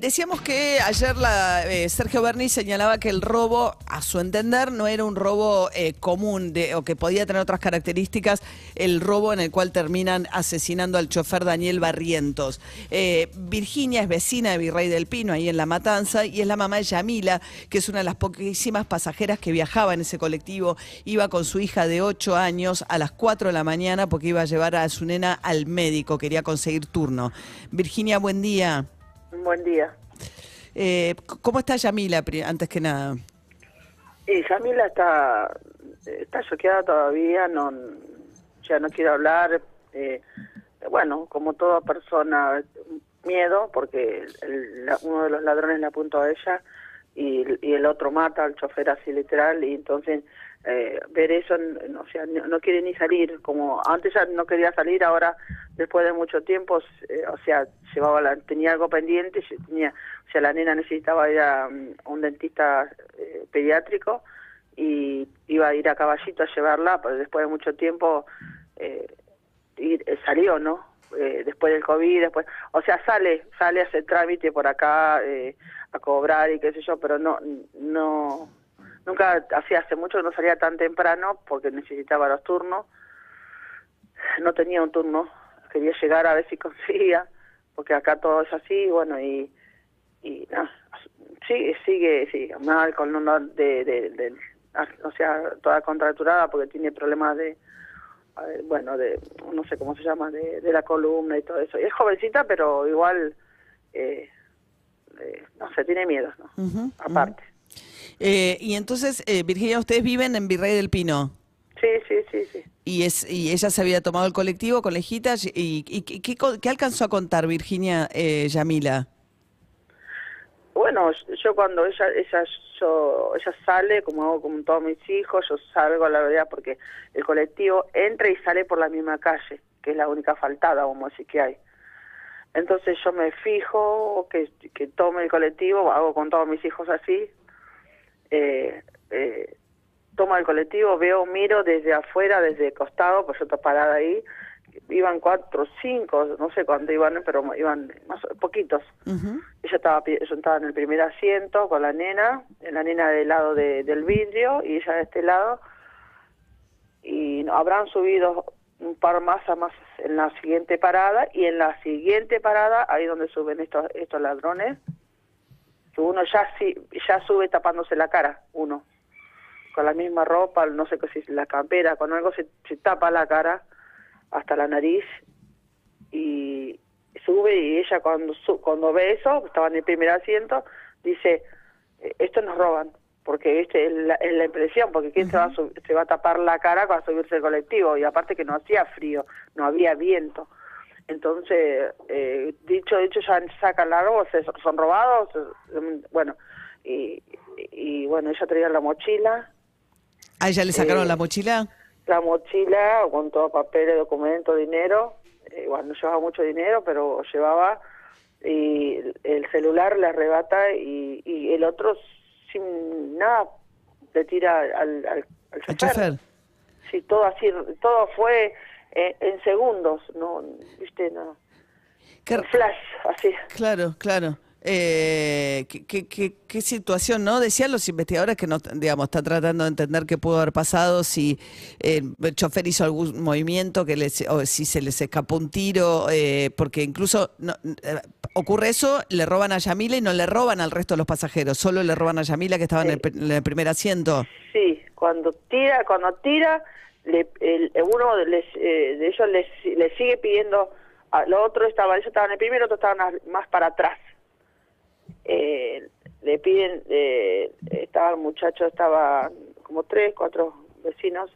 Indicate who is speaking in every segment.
Speaker 1: Decíamos que ayer eh, Sergio Berni señalaba que el robo, a su entender, no era un robo eh, común de, o que podía tener otras características, el robo en el cual terminan asesinando al chofer Daniel Barrientos. Eh, Virginia es vecina de Virrey del Pino, ahí en La Matanza, y es la mamá de Yamila, que es una de las poquísimas pasajeras que viajaba en ese colectivo. Iba con su hija de 8 años a las 4 de la mañana porque iba a llevar a su nena al médico, quería conseguir turno. Virginia, buen día.
Speaker 2: Buen día.
Speaker 1: Eh, ¿Cómo está Yamila, antes que nada?
Speaker 2: Y Yamila está, está choqueada todavía, no, ya no quiere hablar. eh, bueno, como toda persona, miedo, porque el- la- uno de los ladrones le apuntó a ella y, y el otro mata al chofer así literal, y entonces eh, ver eso, o sea, no, no quiere ni salir, como antes ya no quería salir, ahora después de mucho tiempo, eh, o sea, llevaba la, tenía algo pendiente, tenía, o sea, la nena necesitaba ir a, mm, un dentista eh, pediátrico y iba a ir a caballito a llevarla, pero después de mucho tiempo eh, ir- eh, salió, ¿no? Después del COVID, después, o sea, sale, sale a hacer trámite por acá, a cobrar y qué sé yo, pero no, no, nunca, hacía hace mucho que no salía tan temprano porque necesitaba los turnos, no tenía un turno, quería llegar a ver si conseguía, porque acá todo es así, bueno, y, y nada, sí, sigue, sí, mal con uno de, de, de- o sea, toda contracturada porque tiene problemas de, bueno, de, no sé cómo se llama, de, de la columna y todo eso. Y es jovencita, pero igual, eh, eh, no sé, tiene miedo, ¿no? Aparte.
Speaker 1: Eh, y entonces, eh, Virginia, ustedes viven en Virrey del Pino.
Speaker 2: Sí, sí, sí, sí.
Speaker 1: Y, es, y ella se había tomado el colectivo con lejitas. ¿Y, y qué- qué, qué alcanzó a contar Virginia eh, Yamila?
Speaker 2: Bueno, yo cuando ella ella yo, ella sale, como hago con todos mis hijos, yo salgo a la verdad porque el colectivo entra y sale por la misma calle, que es la única faltada, vamos a decir que hay. Entonces yo me fijo que, que tome el colectivo, hago con todos mis hijos así, eh, eh, tomo el colectivo, veo, miro desde afuera, desde el costado, pues yo estoy parada ahí, iban cuatro, cinco, no sé cuánto iban, pero iban más poquitos.
Speaker 1: Ujú.
Speaker 2: Ella estaba pi- sentada en el primer asiento con la nena, la nena del lado de- del vidrio y ella de este lado. Y habrán subido un par más a más en la siguiente parada y en la siguiente parada, ahí donde suben estos estos ladrones, que uno ya sí, ya sube tapándose la cara, uno, con la misma ropa, no sé qué si la campera, con algo se, se tapa la cara hasta la nariz y sube y ella cuando su- cuando ve eso, estaba en el primer asiento, dice, "Eh, esto nos roban, porque este es la, es la impresión, porque quién se va a se va a tapar la cara para subirse el colectivo y aparte que no hacía frío, no había viento. Entonces, eh, dicho dicho ya sacan se son robados, bueno, y, y bueno, ella traía la mochila,
Speaker 1: ¿A ella le sacaron
Speaker 2: Eh,
Speaker 1: la mochila?
Speaker 2: la mochila con todo papeles, documentos, dinero. Eh, bueno, no llevaba mucho dinero, pero llevaba. Y el celular le arrebata y, y el otro, sin nada, le tira al, al, al
Speaker 1: ¿El
Speaker 2: chofer.
Speaker 1: chofer?
Speaker 2: Sí, todo así, todo fue eh, en segundos, no, viste, no.
Speaker 1: Qué-
Speaker 2: flash, así.
Speaker 1: Claro, claro. Eh, qué, qué- qué- qué situación, ¿no? Decían los investigadores que no, digamos, están tratando de entender qué pudo haber pasado, si eh, el chofer hizo algún movimiento, que les, o si se les escapó un tiro, eh, porque incluso no- eh, ocurre eso, le roban a Yamila y no le roban al resto de los pasajeros, solo le roban a Yamila que estaba en el, en el primer asiento.
Speaker 2: Sí, cuando tira, cuando tira, le, el, uno les, eh, de ellos les, le sigue pidiendo, al otro estaba, ellos estaban en el primero, otros estaban más para atrás. Eh, le piden, eh, estaba el muchacho, estaba como tres, cuatro vecinos,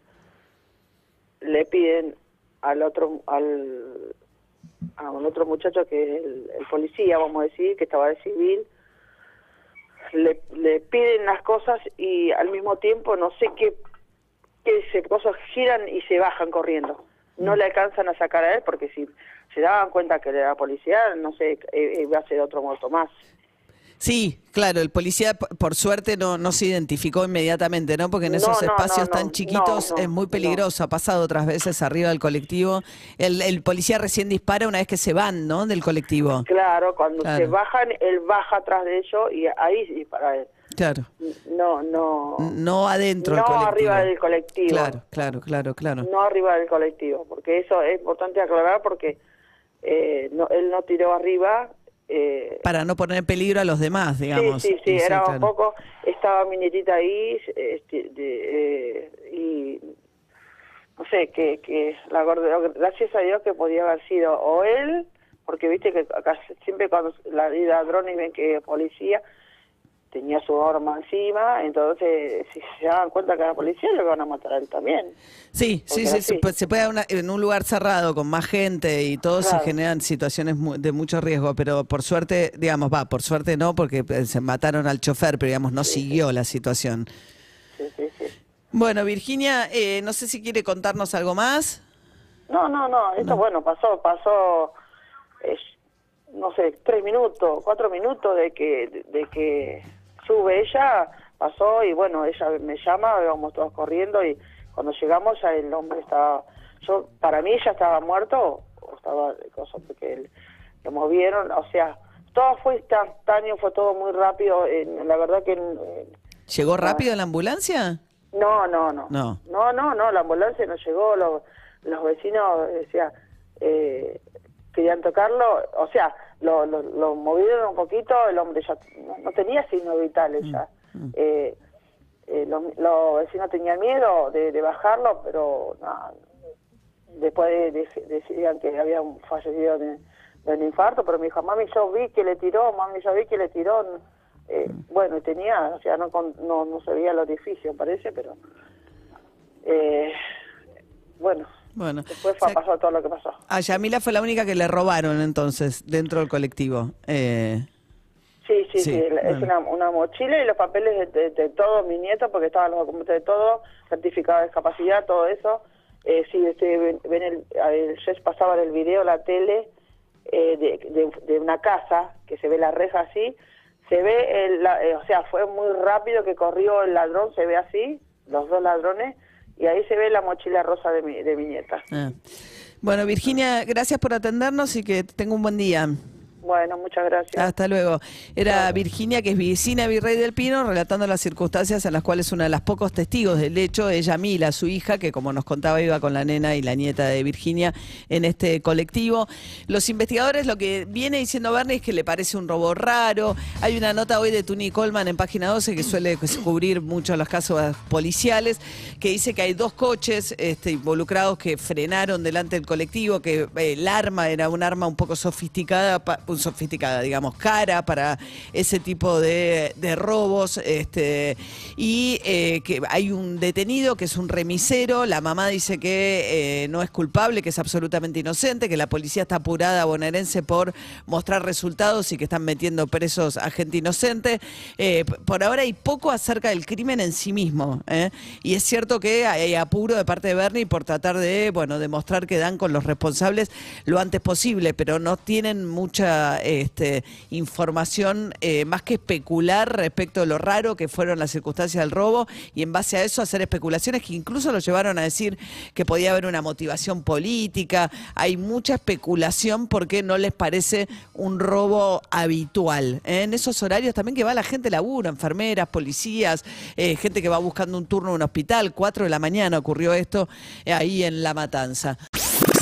Speaker 2: le piden al otro, al, a un otro muchacho que es el, el policía, vamos a decir, que estaba de civil, le, le piden las cosas y al mismo tiempo no sé qué, qué se cosas giran y se bajan corriendo. No le alcanzan a sacar a él porque si se daban cuenta que era policía, no sé, eh, iba a ser otro muerto más.
Speaker 1: Sí, claro, el policía por suerte no, no se identificó inmediatamente, ¿no? Porque en esos
Speaker 2: no,
Speaker 1: espacios
Speaker 2: no,
Speaker 1: tan chiquitos es muy peligroso. Ha pasado otras veces arriba del colectivo. El, el policía recién dispara una vez que se van, ¿no? Del colectivo.
Speaker 2: Claro, cuando
Speaker 1: Claro.
Speaker 2: se bajan, él baja atrás de ellos y ahí sí para él.
Speaker 1: Claro.
Speaker 2: No, no.
Speaker 1: No adentro del
Speaker 2: no
Speaker 1: colectivo.
Speaker 2: arriba del colectivo.
Speaker 1: Claro, claro, claro, claro.
Speaker 2: No arriba del colectivo, porque eso es importante aclarar porque eh, no, él no tiró arriba. Eh,
Speaker 1: Para no poner en peligro a los demás, digamos.
Speaker 2: Sí, sí, sí, era
Speaker 1: claro.
Speaker 2: un poco, estaba mi nietita ahí este, de, eh, y no sé, que, que la gracias a Dios que podía haber sido o él, porque viste que acá siempre cuando la ladrones ven que policía, tenía su arma encima, entonces si se dan cuenta que era policía, lo van a matar a él también.
Speaker 1: Sí, sí,
Speaker 2: Porque
Speaker 1: sí,
Speaker 2: así.
Speaker 1: se puede- una- en un lugar cerrado con más gente y todo se generan situaciones de mucho riesgo, pero por suerte, digamos, va, por suerte no, porque eh, se mataron al chofer, pero digamos, no siguió la situación.
Speaker 2: Sí, sí, sí.
Speaker 1: Bueno, Virginia, eh, no sé si quiere contarnos algo más.
Speaker 2: No, no, no, esto bueno, pasó, pasó, eh, no sé, tres minutos, cuatro minutos de que, de que sube ella, pasó y bueno, ella me llama, íbamos todos corriendo y cuando llegamos ya el hombre estaba, yo, para mí ya estaba muerto, o estaba de cosas porque él- lo movieron, o sea, todo fue instantáneo, fue todo muy rápido, eh, la verdad que... eh,
Speaker 1: ¿Llegó rápido la ambulancia?
Speaker 2: no, no, no.
Speaker 1: No.
Speaker 2: No, no, no, la ambulancia no llegó, los, los vecinos, decía, eh, querían tocarlo, o sea, lo, lo, lo movieron un poquito, el hombre ya no, no tenía signos vitales ya. Eh, eh, los, vecinos tenían miedo de, de bajarlo, pero no, después de- de- decían que había fallecido de, un infarto, pero me dijo, mami, yo vi que le tiró, mami, yo vi que le tiró. Eh, bueno, y tenía, o sea, no, no, no se veía el orificio, parece, pero... Eh, bueno,
Speaker 1: Bueno,
Speaker 2: después
Speaker 1: o
Speaker 2: fue,
Speaker 1: sea,
Speaker 2: pasó todo lo que pasó.
Speaker 1: a Yamila fue la única que le robaron entonces dentro del colectivo. Eh,
Speaker 2: Sí, sí,
Speaker 1: Sí,
Speaker 2: sí, es una, una mochila y los papeles de, de, de todos mis nietos, porque estaban los documentos de todo, certificado de discapacidad, todo eso. Eh, sí, este, ven, ven el, ayer pasaba en el video, la tele, eh, de, de, de una casa, que se ve la reja así, se ve, el, la- eh, o sea, fue muy rápido que corrió el ladrón, se ve así, los dos ladrones, y ahí se ve la mochila rosa de mi, de mi nieta.
Speaker 1: ah. Bueno, Virginia, gracias por atendernos y que tenga un buen día.
Speaker 2: Bueno, muchas gracias.
Speaker 1: Hasta luego. Era Virginia, que es vecina de Virrey del Pino, relatando las circunstancias en las cuales una de las pocos testigos del hecho es Yamila, su hija, que como nos contaba iba con la nena y la nieta de Virginia en este colectivo. Los investigadores lo que viene diciendo Bernie es que le parece un robo raro. Hay una nota hoy de Tuni Coleman en página 12 que suele cubrir mucho los casos policiales, que dice que hay dos coches este, involucrados que frenaron delante del colectivo, que eh, el arma era un arma un poco sofisticada, sofisticada, digamos, cara para ese tipo de, robos, este, y eh, que hay un detenido que es un remisero, la mamá dice que eh, no es culpable, que es absolutamente inocente, que la policía está apurada bonaerense por mostrar resultados y que están metiendo presos a gente inocente. Eh, por ahora hay poco acerca del crimen en sí mismo, y es cierto que hay apuro de parte de Bernie por tratar de, bueno, demostrar que dan con los responsables lo antes posible, pero no tienen mucha este, información eh, más que especular respecto de lo raro que fueron las circunstancias del robo y en base a eso hacer especulaciones que incluso lo llevaron a decir que podía haber una motivación política. Hay mucha especulación porque no les parece un robo habitual. En esos horarios también que va la gente laburo, enfermeras, policías, eh, gente que va buscando un turno en un hospital. 4 de la mañana ocurrió esto eh, ahí en La Matanza.